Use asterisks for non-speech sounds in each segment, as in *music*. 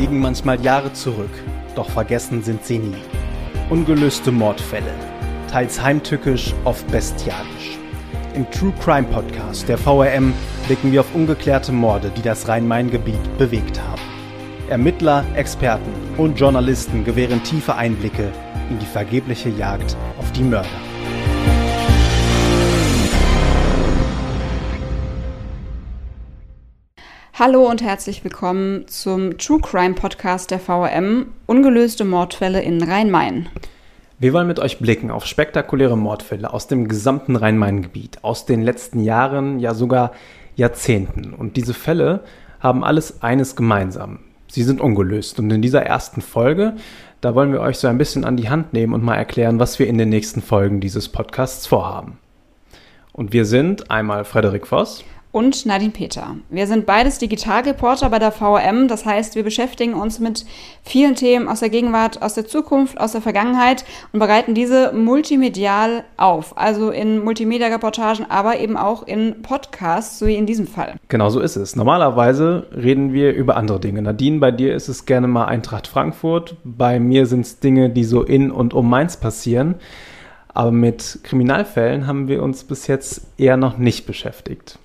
liegen manchmal Jahre zurück, doch vergessen sind sie nie. Ungelöste Mordfälle, teils heimtückisch, oft bestialisch. Im True Crime Podcast der VRM blicken wir auf ungeklärte Morde, die das Rhein-Main-Gebiet bewegt haben. Ermittler, Experten und Journalisten gewähren tiefe Einblicke in die vergebliche Jagd auf die Mörder. Hallo und herzlich willkommen zum True Crime Podcast der VRM Ungelöste Mordfälle in Rhein-Main. Wir wollen mit euch blicken auf spektakuläre Mordfälle aus dem gesamten Rhein-Main-Gebiet, aus den letzten Jahren, ja sogar Jahrzehnten. Und diese Fälle haben alles eines gemeinsam. Sie sind ungelöst. Und in dieser ersten Folge, da wollen wir euch so ein bisschen an die Hand nehmen und mal erklären, was wir in den nächsten Folgen dieses Podcasts vorhaben. Und wir sind einmal Frederik Voss und Nadine Peter. Wir sind beides Digitalreporter bei der VRM, das heißt, wir beschäftigen uns mit vielen Themen aus der Gegenwart, aus der Zukunft, aus der Vergangenheit und bereiten diese multimedial auf, also in Multimedia-Reportagen, aber eben auch in Podcasts, so wie in diesem Fall. Genau so ist es. Normalerweise reden wir über andere Dinge. Nadine, bei dir ist es gerne mal Eintracht Frankfurt, bei mir sind es Dinge, die so in und um Mainz passieren. Aber mit Kriminalfällen haben wir uns bis jetzt eher noch nicht beschäftigt.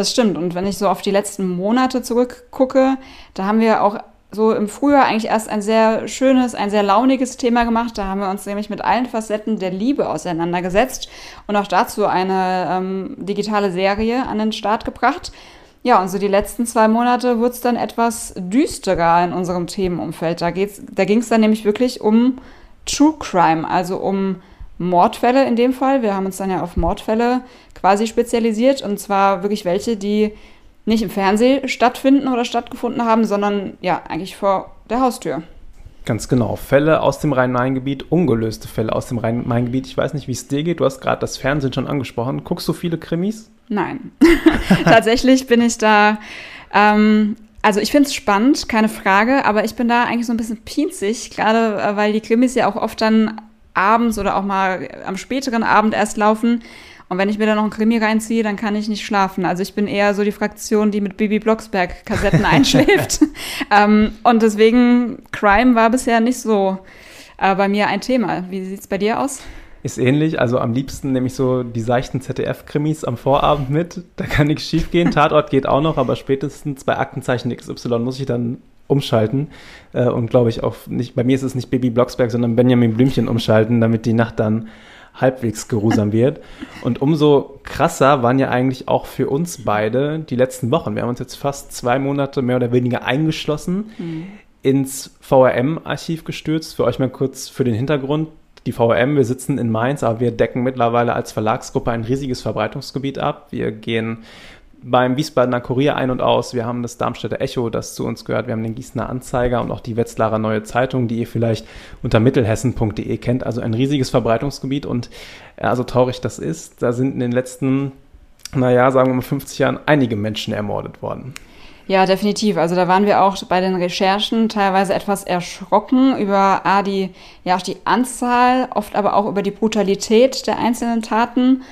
Das stimmt. Und wenn ich so auf die letzten Monate zurückgucke, da haben wir auch so im Frühjahr eigentlich erst ein sehr schönes, ein sehr launiges Thema gemacht. Da haben wir uns nämlich mit allen Facetten der Liebe auseinandergesetzt und auch dazu eine ähm, digitale Serie an den Start gebracht. Ja, und so die letzten zwei Monate wurde es dann etwas düsterer in unserem Themenumfeld. Da, da ging es dann nämlich wirklich um True Crime, also um Mordfälle in dem Fall. Wir haben uns dann ja auf Mordfälle quasi spezialisiert und zwar wirklich welche, die nicht im Fernsehen stattfinden oder stattgefunden haben, sondern ja, eigentlich vor der Haustür. Ganz genau. Fälle aus dem Rhein-Main-Gebiet, ungelöste Fälle aus dem Rhein-Main-Gebiet. Ich weiß nicht, wie es dir geht. Du hast gerade das Fernsehen schon angesprochen. Guckst du viele Krimis? Nein. *laughs* Tatsächlich bin ich da. Ähm, also ich finde es spannend, keine Frage, aber ich bin da eigentlich so ein bisschen pinzig, gerade äh, weil die Krimis ja auch oft dann abends oder auch mal am späteren Abend erst laufen. Und wenn ich mir da noch einen Krimi reinziehe, dann kann ich nicht schlafen. Also ich bin eher so die Fraktion, die mit Bibi Blocksberg Kassetten *laughs* einschläft. ähm, und deswegen, Crime war bisher nicht so äh, bei mir ein Thema. Wie sieht es bei dir aus? Ist ähnlich, also am liebsten nehme ich so die seichten ZDF-Krimis am Vorabend mit. Da kann nichts schief gehen. Tatort geht auch noch, aber spätestens bei Aktenzeichen XY muss ich dann umschalten äh, und glaube ich auch nicht, bei mir ist es nicht Baby Blocksberg, sondern Benjamin Blümchen umschalten, damit die Nacht dann halbwegs geruhsam wird. *laughs* Und umso krasser waren ja eigentlich auch für uns beide die letzten Wochen. Wir haben uns jetzt fast zwei Monate mehr oder weniger eingeschlossen, mhm. ins VRM-Archiv gestürzt. Für euch mal kurz für den Hintergrund. Die VRM, wir sitzen in Mainz, aber wir decken mittlerweile als Verlagsgruppe ein riesiges Verbreitungsgebiet ab. Wir gehen beim Wiesbadener Kurier ein und aus. Wir haben das Darmstädter Echo, das zu uns gehört. Wir haben den Gießener Anzeiger und auch die Wetzlarer Neue Zeitung, die ihr vielleicht unter mittelhessen.de kennt. Also ein riesiges Verbreitungsgebiet und ja, so traurig das ist, da sind in den letzten, naja, sagen wir mal 50 Jahren einige Menschen ermordet worden. Ja, definitiv. Also da waren wir auch bei den Recherchen teilweise etwas erschrocken über A, die, ja, die Anzahl, oft aber auch über die Brutalität der einzelnen Taten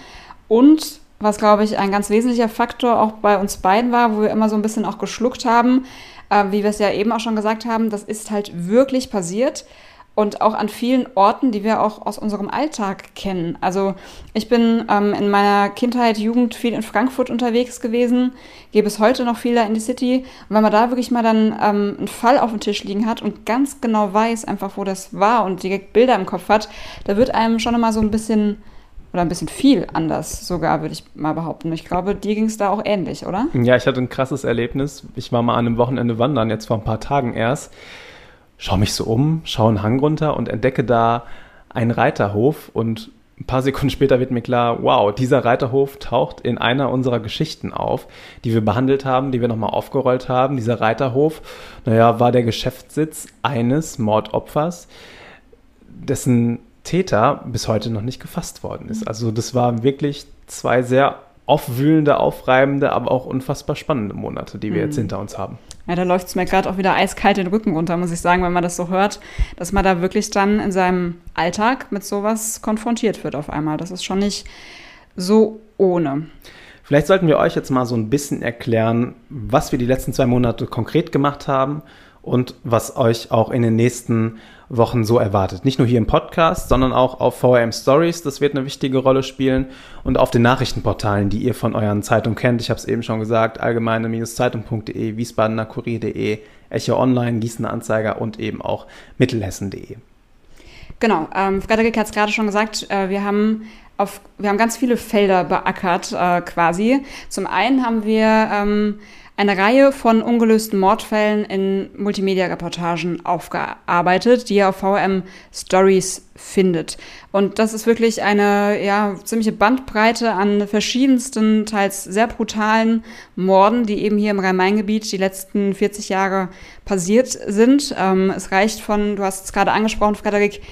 und was, glaube ich, ein ganz wesentlicher Faktor auch bei uns beiden war, wo wir immer so ein bisschen auch geschluckt haben, äh, wie wir es ja eben auch schon gesagt haben, das ist halt wirklich passiert und auch an vielen Orten, die wir auch aus unserem Alltag kennen. Also ich bin ähm, in meiner Kindheit, Jugend viel in Frankfurt unterwegs gewesen, gehe bis heute noch viel da in die City. Und wenn man da wirklich mal dann ähm, einen Fall auf dem Tisch liegen hat und ganz genau weiß einfach, wo das war und direkt Bilder im Kopf hat, da wird einem schon immer so ein bisschen oder ein bisschen viel anders sogar, würde ich mal behaupten. Ich glaube, dir ging es da auch ähnlich, oder? Ja, ich hatte ein krasses Erlebnis. Ich war mal an einem Wochenende wandern, jetzt vor ein paar Tagen erst. Schau mich so um, schaue einen Hang runter und entdecke da einen Reiterhof und ein paar Sekunden später wird mir klar, wow, dieser Reiterhof taucht in einer unserer Geschichten auf, die wir behandelt haben, die wir nochmal aufgerollt haben. Dieser Reiterhof, naja, war der Geschäftssitz eines Mordopfers, dessen Täter bis heute noch nicht gefasst worden ist. Also das waren wirklich zwei sehr aufwühlende, aufreibende, aber auch unfassbar spannende Monate, die wir mhm. jetzt hinter uns haben. Ja, da läuft es mir gerade auch wieder eiskalt den Rücken runter, muss ich sagen, wenn man das so hört, dass man da wirklich dann in seinem Alltag mit sowas konfrontiert wird auf einmal. Das ist schon nicht so ohne. Vielleicht sollten wir euch jetzt mal so ein bisschen erklären, was wir die letzten zwei Monate konkret gemacht haben und was euch auch in den nächsten Wochen so erwartet. Nicht nur hier im Podcast, sondern auch auf VRM Stories. Das wird eine wichtige Rolle spielen und auf den Nachrichtenportalen, die ihr von euren Zeitungen kennt. Ich habe es eben schon gesagt, allgemeine-zeitung.de, wiesbadener Kurier.de, Echo Online, Gießener Anzeiger und eben auch mittelhessen.de. Genau, ähm, Frederik hat es gerade schon gesagt, äh, wir haben auf, wir haben ganz viele Felder beackert äh, quasi. Zum einen haben wir ähm, eine Reihe von ungelösten Mordfällen in Multimedia-Reportagen aufgearbeitet, die ihr auf VM Stories findet. Und das ist wirklich eine ja, ziemliche Bandbreite an verschiedensten, teils sehr brutalen Morden, die eben hier im Rhein-Main-Gebiet die letzten 40 Jahre passiert sind. Ähm, es reicht von, du hast es gerade angesprochen, Frederik,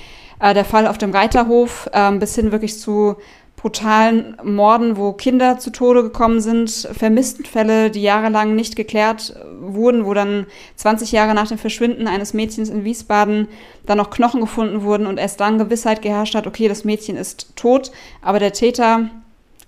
äh, der Fall auf dem Reiterhof äh, bis hin wirklich zu brutalen Morden, wo Kinder zu Tode gekommen sind, Vermisstenfälle, die jahrelang nicht geklärt wurden, wo dann 20 Jahre nach dem Verschwinden eines Mädchens in Wiesbaden dann noch Knochen gefunden wurden und erst dann Gewissheit geherrscht hat, okay, das Mädchen ist tot, aber der Täter,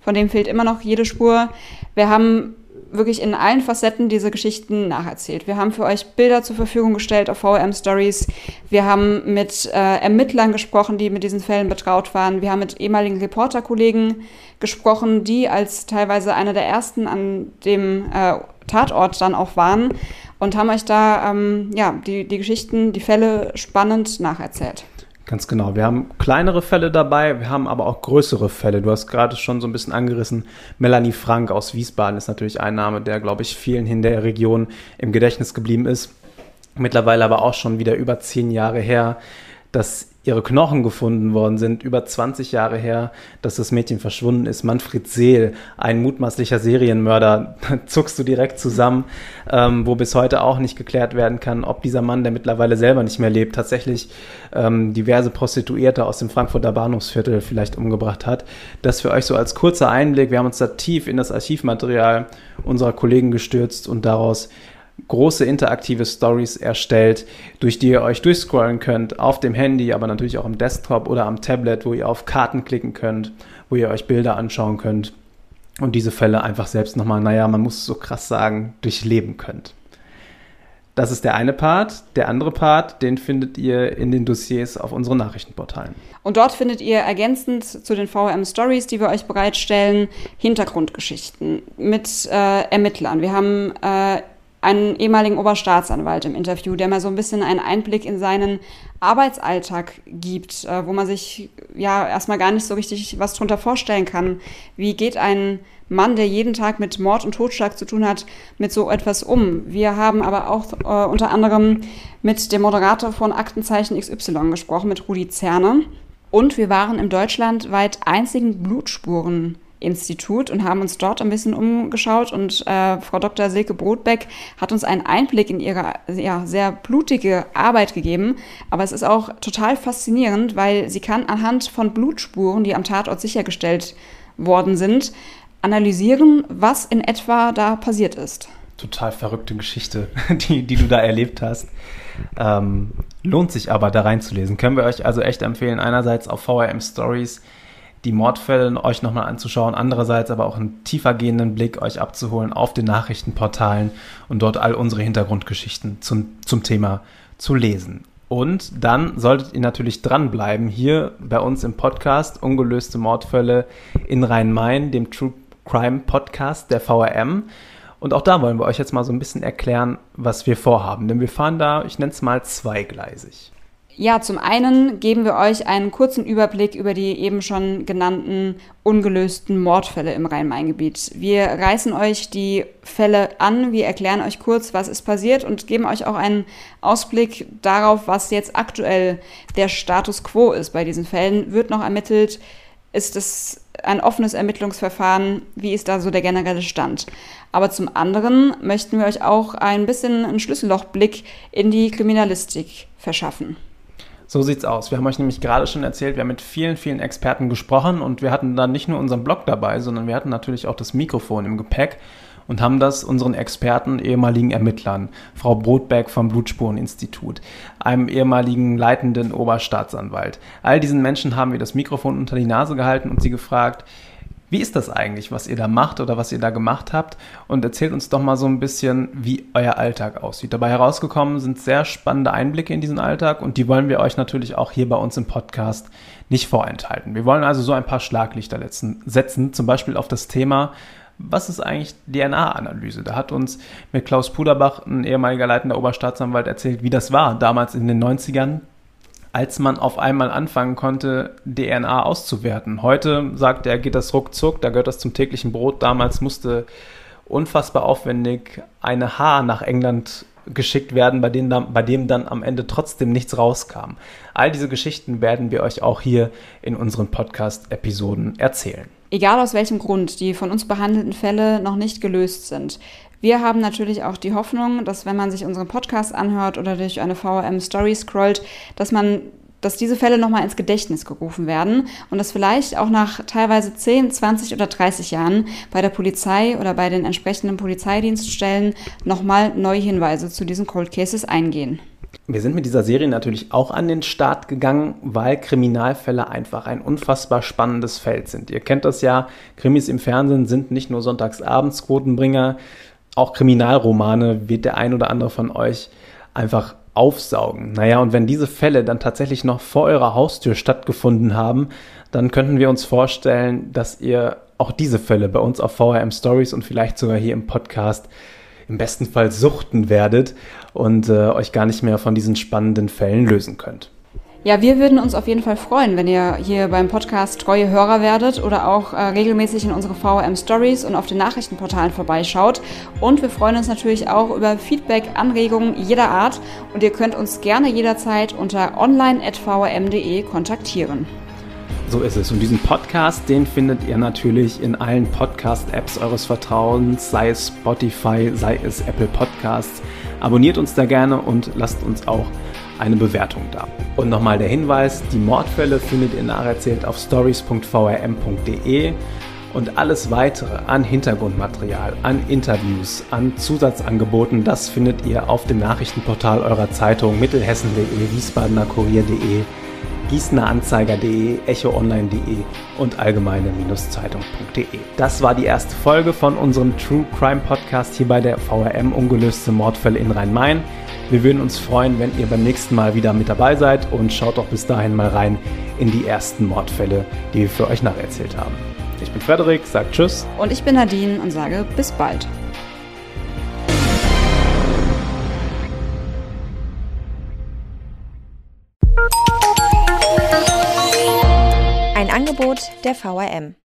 von dem fehlt immer noch jede Spur. Wir haben wirklich in allen Facetten diese Geschichten nacherzählt. Wir haben für euch Bilder zur Verfügung gestellt auf VRM Stories. Wir haben mit äh, Ermittlern gesprochen, die mit diesen Fällen betraut waren. Wir haben mit ehemaligen Reporterkollegen gesprochen, die als teilweise einer der ersten an dem äh, Tatort dann auch waren und haben euch da ähm, ja, die, die Geschichten, die Fälle spannend nacherzählt. Ganz genau. Wir haben kleinere Fälle dabei, wir haben aber auch größere Fälle. Du hast gerade schon so ein bisschen angerissen. Melanie Frank aus Wiesbaden ist natürlich ein Name, der, glaube ich, vielen in der Region im Gedächtnis geblieben ist. Mittlerweile aber auch schon wieder über zehn Jahre her, dass ihre Knochen gefunden worden sind, über 20 Jahre her, dass das Mädchen verschwunden ist. Manfred Seel, ein mutmaßlicher Serienmörder, *laughs* zuckst du direkt zusammen, ähm, wo bis heute auch nicht geklärt werden kann, ob dieser Mann, der mittlerweile selber nicht mehr lebt, tatsächlich ähm, diverse Prostituierte aus dem Frankfurter Bahnhofsviertel vielleicht umgebracht hat. Das für euch so als kurzer Einblick. Wir haben uns da tief in das Archivmaterial unserer Kollegen gestürzt und daraus große interaktive Stories erstellt, durch die ihr euch durchscrollen könnt, auf dem Handy, aber natürlich auch am Desktop oder am Tablet, wo ihr auf Karten klicken könnt, wo ihr euch Bilder anschauen könnt und diese Fälle einfach selbst nochmal, naja, man muss es so krass sagen, durchleben könnt. Das ist der eine Part. Der andere Part, den findet ihr in den Dossiers auf unseren Nachrichtenportalen. Und dort findet ihr ergänzend zu den VM Stories, die wir euch bereitstellen, Hintergrundgeschichten mit äh, Ermittlern. Wir haben äh, einen ehemaligen Oberstaatsanwalt im Interview, der mal so ein bisschen einen Einblick in seinen Arbeitsalltag gibt, äh, wo man sich ja erstmal gar nicht so richtig was drunter vorstellen kann. Wie geht ein Mann, der jeden Tag mit Mord und Totschlag zu tun hat, mit so etwas um? Wir haben aber auch äh, unter anderem mit dem Moderator von Aktenzeichen XY gesprochen, mit Rudi Zerne. Und wir waren im deutschlandweit einzigen Blutspuren Institut und haben uns dort ein bisschen umgeschaut und äh, Frau Dr. Silke Brotbeck hat uns einen Einblick in ihre ja, sehr blutige Arbeit gegeben. Aber es ist auch total faszinierend, weil sie kann anhand von Blutspuren, die am Tatort sichergestellt worden sind, analysieren, was in etwa da passiert ist. Total verrückte Geschichte, *laughs* die, die du da erlebt hast. Ähm, lohnt sich aber da reinzulesen. Können wir euch also echt empfehlen. Einerseits auf VRM Stories die Mordfälle euch nochmal anzuschauen, andererseits aber auch einen tiefergehenden Blick euch abzuholen auf den Nachrichtenportalen und dort all unsere Hintergrundgeschichten zum, zum Thema zu lesen. Und dann solltet ihr natürlich dranbleiben hier bei uns im Podcast Ungelöste Mordfälle in Rhein-Main, dem True Crime Podcast der VRM. Und auch da wollen wir euch jetzt mal so ein bisschen erklären, was wir vorhaben. Denn wir fahren da, ich nenne es mal zweigleisig. Ja, zum einen geben wir euch einen kurzen Überblick über die eben schon genannten ungelösten Mordfälle im Rhein-Main-Gebiet. Wir reißen euch die Fälle an, wir erklären euch kurz, was ist passiert und geben euch auch einen Ausblick darauf, was jetzt aktuell der Status quo ist bei diesen Fällen. Wird noch ermittelt? Ist es ein offenes Ermittlungsverfahren? Wie ist da so der generelle Stand? Aber zum anderen möchten wir euch auch ein bisschen einen Schlüssellochblick in die Kriminalistik verschaffen. So sieht's aus. Wir haben euch nämlich gerade schon erzählt, wir haben mit vielen, vielen Experten gesprochen und wir hatten dann nicht nur unseren Blog dabei, sondern wir hatten natürlich auch das Mikrofon im Gepäck und haben das unseren Experten, ehemaligen Ermittlern, Frau Brotberg vom Blutspureninstitut, einem ehemaligen leitenden Oberstaatsanwalt. All diesen Menschen haben wir das Mikrofon unter die Nase gehalten und sie gefragt, Wie ist das eigentlich, was ihr da macht oder was ihr da gemacht habt? Und erzählt uns doch mal so ein bisschen, wie euer Alltag aussieht. Dabei herausgekommen sind sehr spannende Einblicke in diesen Alltag und die wollen wir euch natürlich auch hier bei uns im Podcast nicht vorenthalten. Wir wollen also so ein paar Schlaglichter setzen, zum Beispiel auf das Thema, was ist eigentlich DNA-Analyse? Da hat uns mit Klaus Puderbach, ein ehemaliger leitender Oberstaatsanwalt, erzählt, wie das war damals in den 90ern, als man auf einmal anfangen konnte, DNA auszuwerten. Heute sagt er, geht das ruckzuck, da gehört das zum täglichen Brot. Damals musste unfassbar aufwendig eine Haar nach England geschickt werden, bei, denen dann, bei dem dann am Ende trotzdem nichts rauskam. All diese Geschichten werden wir euch auch hier in unseren Podcast-Episoden erzählen. Egal aus welchem Grund die von uns behandelten Fälle noch nicht gelöst sind. Wir haben natürlich auch die Hoffnung, dass wenn man sich unseren Podcast anhört oder durch eine VRM-Story scrollt, dass man dass diese Fälle nochmal ins Gedächtnis gerufen werden und dass vielleicht auch nach teilweise 10, 20 oder 30 Jahren bei der Polizei oder bei den entsprechenden Polizeidienststellen nochmal neue Hinweise zu diesen Cold Cases eingehen. Wir sind mit dieser Serie natürlich auch an den Start gegangen, weil Kriminalfälle einfach ein unfassbar spannendes Feld sind. Ihr kennt das ja, Krimis im Fernsehen sind nicht nur sonntagsabends Quotenbringer, auch Kriminalromane wird der ein oder andere von euch einfach aufsaugen. Naja, und wenn diese Fälle dann tatsächlich noch vor eurer Haustür stattgefunden haben, dann könnten wir uns vorstellen, dass ihr auch diese Fälle bei uns auf VRM Stories und vielleicht sogar hier im Podcast im besten Fall suchten werdet und äh, euch gar nicht mehr von diesen spannenden Fällen lösen könnt. Ja, wir würden uns auf jeden Fall freuen, wenn ihr hier beim Podcast treue Hörer werdet oder auch äh, regelmäßig in unsere VRM Stories und auf den Nachrichtenportalen vorbeischaut. Und wir freuen uns natürlich auch über Feedback, Anregungen jeder Art. Und ihr könnt uns gerne jederzeit unter online.vrm.de kontaktieren. So ist es. Und diesen Podcast, den findet ihr natürlich in allen Podcast-Apps eures Vertrauens, sei es Spotify, sei es Apple Podcasts. Abonniert uns da gerne und lasst uns auch eine Bewertung da. Und nochmal der Hinweis, die Mordfälle findet ihr nacherzählt auf stories.vrm.de und alles weitere an Hintergrundmaterial, an Interviews, an Zusatzangeboten, das findet ihr auf dem Nachrichtenportal eurer Zeitung mittelhessen.de, wiesbadener kurier.de gießeneranzeiger.de, echoonline.de und allgemeine-zeitung.de. Das war die erste Folge von unserem True Crime Podcast hier bei der VRM Ungelöste Mordfälle in Rhein-Main. Wir würden uns freuen, wenn ihr beim nächsten Mal wieder mit dabei seid und schaut doch bis dahin mal rein in die ersten Mordfälle, die wir für euch nacherzählt haben. Ich bin Frederik, sage Tschüss. Und ich bin Nadine und sage bis bald. Angebot der VRM.